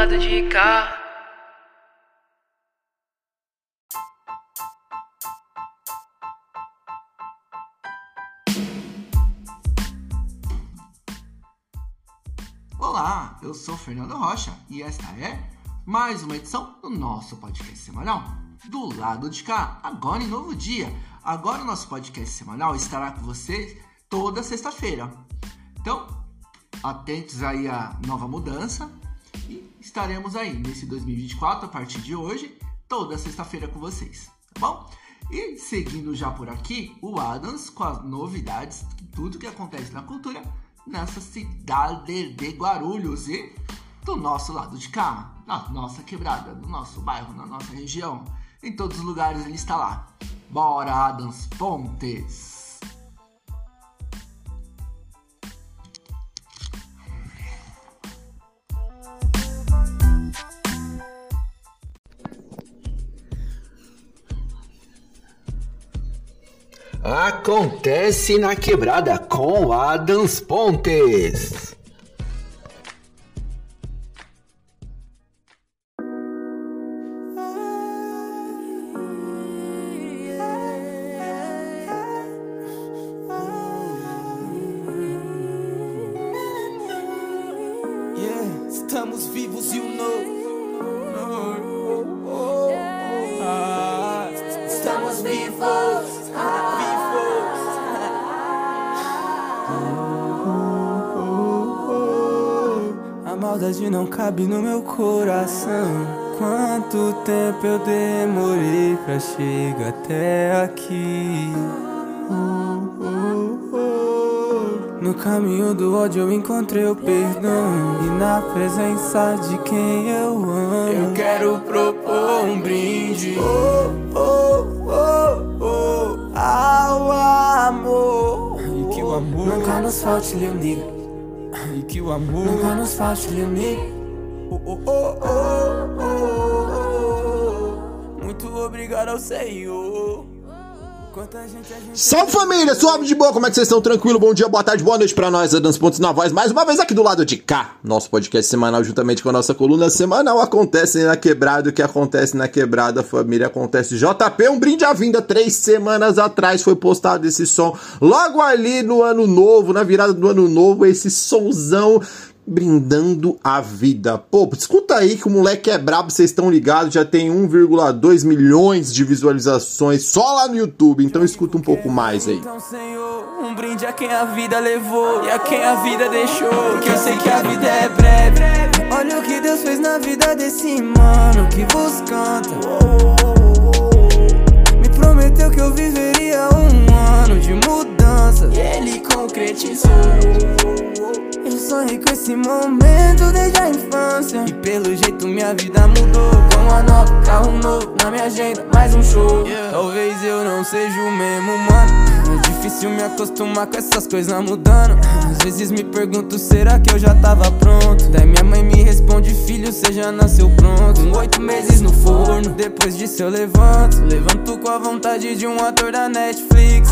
lado de cá. Olá, eu sou Fernando Rocha e esta é mais uma edição do nosso podcast semanal do lado de cá, agora em novo dia. Agora o nosso podcast semanal estará com vocês toda sexta-feira. Então, atentos aí à nova mudança estaremos aí nesse 2024 a partir de hoje, toda sexta-feira com vocês, tá bom? E seguindo já por aqui, o Adams com as novidades, tudo que acontece na cultura nessa cidade de Guarulhos e do nosso lado de cá, na nossa quebrada, no nosso bairro, na nossa região. Em todos os lugares ele está lá. Bora, Adams Pontes! Acontece na quebrada com Adams Pontes. Estamos vivos e o novo. A maldade não cabe no meu coração. Quanto tempo eu demorei pra chegar até aqui? No caminho do ódio eu encontrei o perdão E na presença de quem eu amo. Eu quero propor um brinde. Oh, oh, oh, oh, Ao amor. E que o amor. Nunca nos falte, Leoniga E que o amor Nunca nos falte, Leoniga oh, oh, oh, oh, oh, oh. Muito obrigado ao Senhor Salve família, suave de boa, como é que vocês estão? Tranquilo? Bom dia, boa tarde, boa noite pra nós, Adams Pontos na voz, mais uma vez aqui do lado de cá, nosso podcast semanal, juntamente com a nossa coluna semanal, acontece na quebrada, o que acontece na quebrada, família, acontece JP, um brinde à vinda, três semanas atrás foi postado esse som, logo ali no ano novo, na virada do ano novo, esse sonzão brindando a vida. Pô, escuta aí que o moleque é brabo, vocês estão ligados, já tem 1,2 milhões de visualizações só lá no YouTube, então escuta um pouco mais aí. Então, Senhor, um brinde a quem a vida levou e a quem a vida deixou. Porque eu sei que a vida é breve. Olha o que Deus fez na vida desse mano que vos canta. Me prometeu que eu viveria um ano de mudança e ele concretizou. Sonhei com esse momento desde a infância. E pelo jeito minha vida mudou Com uma nova, carro novo na minha agenda Mais um show. Talvez eu não seja o mesmo, mano. É difícil me acostumar com essas coisas mudando. Às vezes me pergunto, será que eu já tava pronto? Daí minha mãe me responde, filho, você já nasceu pronto. Com oito meses no forno Depois disso eu levanto. Levanto com a vontade de um ator da Netflix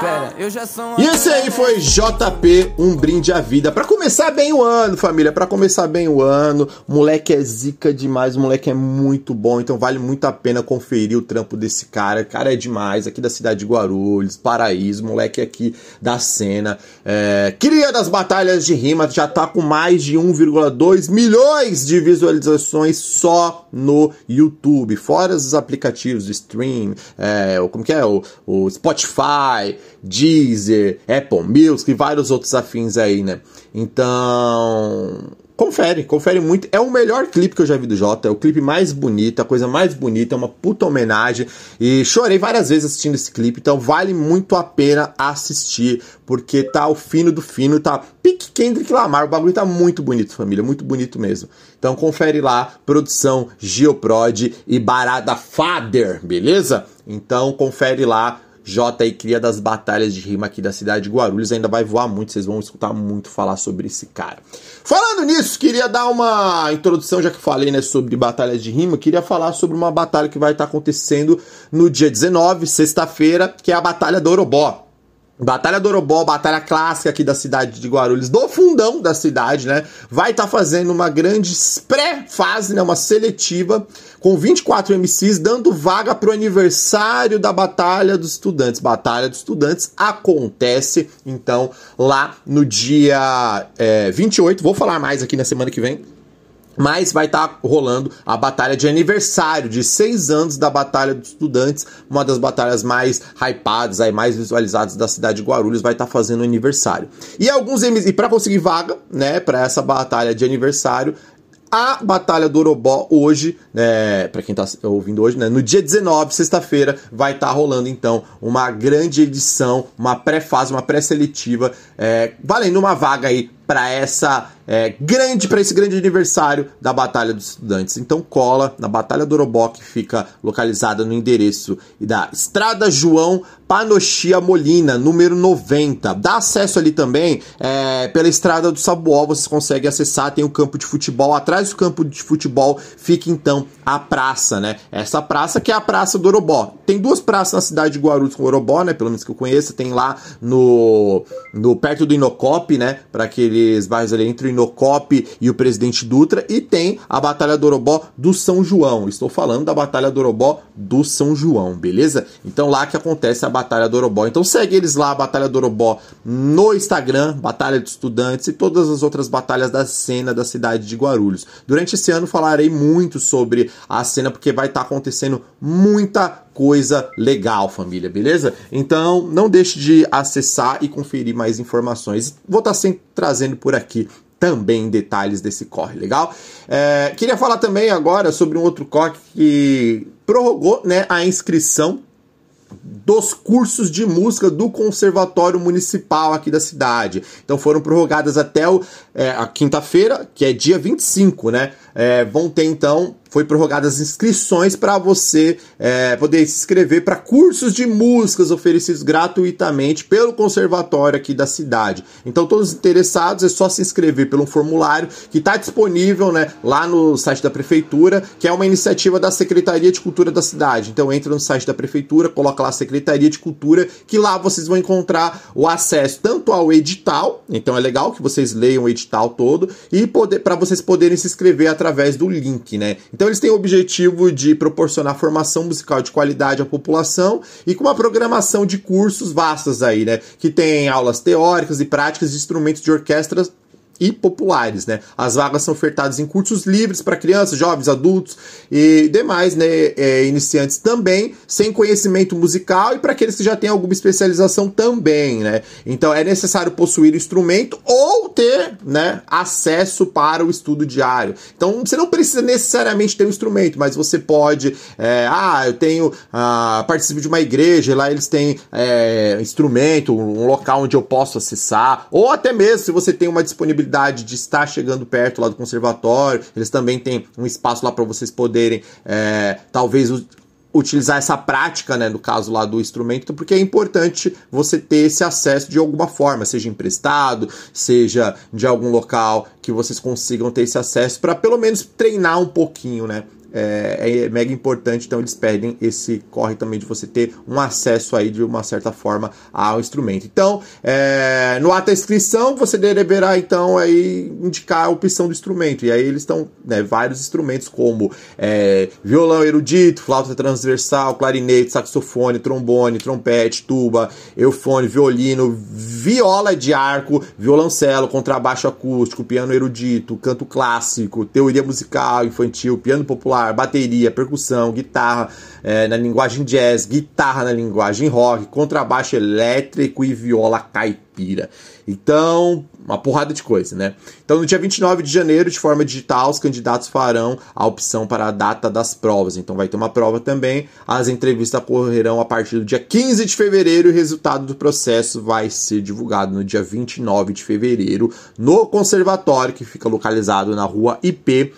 Pera, eu já sou E esse aí foi JP, um brinde à vida. Pra começar bem o ano, família. Pra começar bem o ano. O moleque é zica demais, o moleque é muito bom. Então vale muito a pena conferir o trampo desse cara. O cara é demais, aqui da cidade de Guarulhos, Paraíso, moleque aqui da cena. É, cria das batalhas de rima, já tá com mais de 1,2 milhões de visualizações só no YouTube. Fora os aplicativos de stream, é, como que é? O, o Spotify, Deezer, Apple Music e vários outros afins aí, né? Então, confere, confere muito. É o melhor clipe que eu já vi do Jota, é o clipe mais bonito, a coisa mais bonita, é uma puta homenagem. E chorei várias vezes assistindo esse clipe, então vale muito a pena assistir, porque tá o fino do fino, tá pique Kendrick Lamar, o bagulho tá muito bonito, família, muito bonito mesmo. Então confere lá, produção Geoprod e Barada Father, beleza? Então confere lá. J aí cria das batalhas de rima aqui da cidade de Guarulhos. Ainda vai voar muito, vocês vão escutar muito falar sobre esse cara. Falando nisso, queria dar uma introdução, já que falei né, sobre batalhas de rima, queria falar sobre uma batalha que vai estar acontecendo no dia 19, sexta-feira, que é a Batalha do Orobó. Batalha do Orobó, batalha clássica aqui da cidade de Guarulhos, do fundão da cidade, né? Vai estar tá fazendo uma grande pré-fase, né? Uma seletiva com 24 MCs, dando vaga pro aniversário da Batalha dos Estudantes. Batalha dos Estudantes acontece, então, lá no dia é, 28. Vou falar mais aqui na semana que vem mas vai estar tá rolando a batalha de aniversário de seis anos da Batalha dos Estudantes, uma das batalhas mais hypadas, aí, mais visualizadas da cidade de Guarulhos, vai estar tá fazendo aniversário. E alguns e para conseguir vaga, né, para essa batalha de aniversário, a Batalha do Orobó hoje, né, para quem tá ouvindo hoje, né, no dia 19, sexta-feira, vai estar tá rolando então uma grande edição, uma pré-fase, uma pré-seletiva, é, valendo uma vaga aí para essa é, grande, para esse grande aniversário da Batalha dos Estudantes. Então cola na Batalha do Orobó, que fica localizada no endereço da Estrada João Panochia Molina, número 90. Dá acesso ali também é, pela Estrada do Sabuó, você consegue acessar, tem o campo de futebol. Atrás do campo de futebol fica então a praça, né? Essa praça que é a Praça do Orobó. Tem duas praças na cidade de Guarulhos com Orobó, né? Pelo menos que eu conheça. Tem lá no, no perto do Inocop, né? Para aquele aqueles bairros ali entre o Inocop e o Presidente Dutra, e tem a Batalha do Orobó do São João. Estou falando da Batalha do Orobó do São João, beleza? Então lá que acontece a Batalha do Orobó. Então segue eles lá, a Batalha do Orobó, no Instagram, Batalha de Estudantes e todas as outras batalhas da cena da cidade de Guarulhos. Durante esse ano falarei muito sobre a cena, porque vai estar tá acontecendo muita coisa legal, família, beleza? Então não deixe de acessar e conferir mais informações. Vou estar tá sempre trazendo por aqui também detalhes desse corre, legal? É, queria falar também agora sobre um outro corre que prorrogou né, a inscrição dos cursos de música do Conservatório Municipal aqui da cidade. Então foram prorrogadas até o, é, a quinta-feira, que é dia 25, né? É, vão ter então foi prorrogadas as inscrições para você é, poder se inscrever para cursos de músicas oferecidos gratuitamente pelo conservatório aqui da cidade. Então, todos os interessados é só se inscrever pelo formulário que está disponível né, lá no site da prefeitura, que é uma iniciativa da Secretaria de Cultura da cidade. Então, entra no site da prefeitura, coloca lá Secretaria de Cultura, que lá vocês vão encontrar o acesso tanto ao edital, então é legal que vocês leiam o edital todo, e para vocês poderem se inscrever através do link, né? Então eles têm o objetivo de proporcionar formação musical de qualidade à população e com uma programação de cursos vastas aí, né? Que tem aulas teóricas e práticas de instrumentos de orquestra e populares, né? As vagas são ofertadas em cursos livres para crianças, jovens, adultos e demais, né? É, iniciantes também, sem conhecimento musical e para aqueles que já têm alguma especialização também, né? Então é necessário possuir instrumento ou ter, né, acesso para o estudo diário. Então você não precisa necessariamente ter um instrumento, mas você pode, é, ah, eu tenho, ah, participo de uma igreja, lá eles têm é, instrumento, um local onde eu posso acessar, ou até mesmo se você tem uma disponibilidade de estar chegando perto lá do conservatório. Eles também têm um espaço lá para vocês poderem, é, talvez, utilizar essa prática, né, no caso lá do instrumento, porque é importante você ter esse acesso de alguma forma, seja emprestado, seja de algum local que vocês consigam ter esse acesso para pelo menos treinar um pouquinho, né? É, é, mega importante, então eles pedem esse corre também de você ter um acesso aí de uma certa forma ao instrumento. Então, é, no ato da inscrição, você deverá então aí indicar a opção do instrumento, e aí eles estão né, vários instrumentos como é, violão erudito, flauta transversal, clarinete, saxofone, trombone, trompete, tuba, eufone, violino, viola de arco, violoncelo, contrabaixo acústico, piano erudito, canto clássico, teoria musical infantil, piano popular bateria, percussão, guitarra é, na linguagem jazz, guitarra na linguagem rock, contrabaixo elétrico e viola caipira. Então, uma porrada de coisa, né? Então, no dia 29 de janeiro, de forma digital, os candidatos farão a opção para a data das provas. Então, vai ter uma prova também. As entrevistas ocorrerão a partir do dia 15 de fevereiro e o resultado do processo vai ser divulgado no dia 29 de fevereiro no conservatório, que fica localizado na rua IP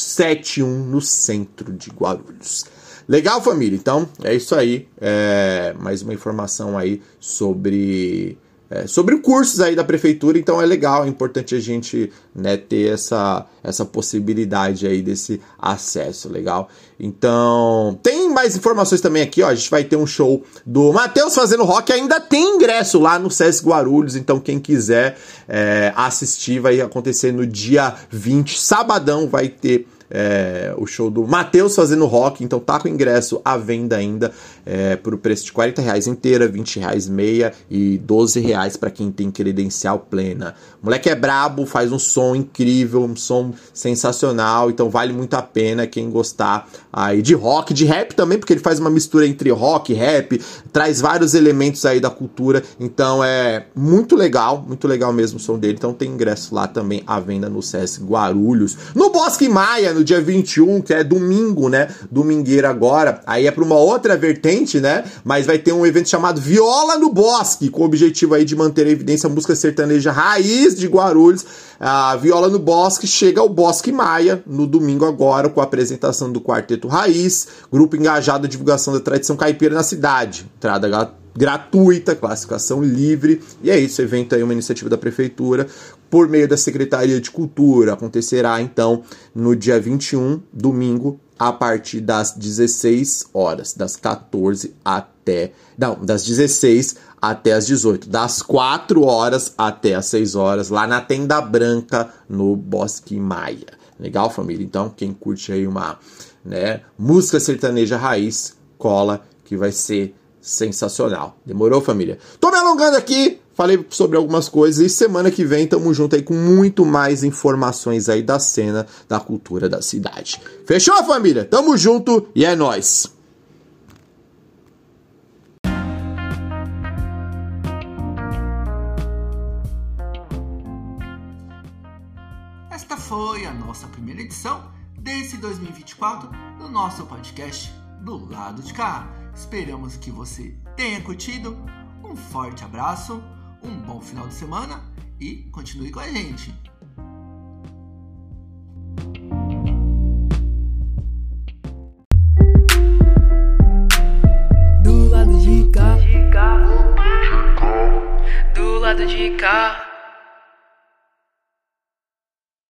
71 no centro de Guarulhos. Legal, família? Então, é isso aí. É, mais uma informação aí sobre é, sobre cursos aí da prefeitura, então é legal, é importante a gente né, ter essa, essa possibilidade aí desse acesso, legal? Então, tem mais informações também aqui, ó, a gente vai ter um show do Matheus fazendo rock, ainda tem ingresso lá no Sesc Guarulhos, então quem quiser é, assistir vai acontecer no dia 20, sabadão vai ter é, o show do Matheus fazendo rock, então tá com ingresso à venda ainda é, por preço de 40 reais inteira, 20 reais meia e 12 reais para quem tem credencial plena. O moleque é brabo, faz um som incrível, um som sensacional, então vale muito a pena quem gostar aí de rock, de rap também, porque ele faz uma mistura entre rock e rap, traz vários elementos aí da cultura, então é muito legal, muito legal mesmo o som dele, então tem ingresso lá também à venda no SESC Guarulhos. No Bosque Maia, no dia 21, que é domingo, né? Domingueira agora. Aí é para uma outra vertente, né? Mas vai ter um evento chamado Viola no Bosque, com o objetivo aí de manter a evidência a música sertaneja raiz de Guarulhos. A Viola no Bosque chega ao Bosque Maia no domingo agora, com a apresentação do Quarteto Raiz, grupo engajado na divulgação da tradição caipira na cidade. Entrada gratuita, classificação livre. E é isso, evento aí, uma iniciativa da prefeitura por meio da Secretaria de Cultura. Acontecerá então no dia 21, domingo, a partir das 16 horas, das 14 até. Não, das 16 até as 18, das 4 horas até as 6 horas, lá na Tenda Branca, no Bosque Maia. Legal, família? Então, quem curte aí uma né, música sertaneja raiz, cola, que vai ser sensacional. Demorou, família? Tô me alongando aqui, falei sobre algumas coisas e semana que vem tamo junto aí com muito mais informações aí da cena da cultura da cidade. Fechou, família? Tamo junto e é nós. Esta foi a nossa primeira edição desse 2024 do nosso podcast do lado de cá. Esperamos que você tenha curtido. Um forte abraço, um bom final de semana e continue com a gente. Do lado de cá, do lado de cá.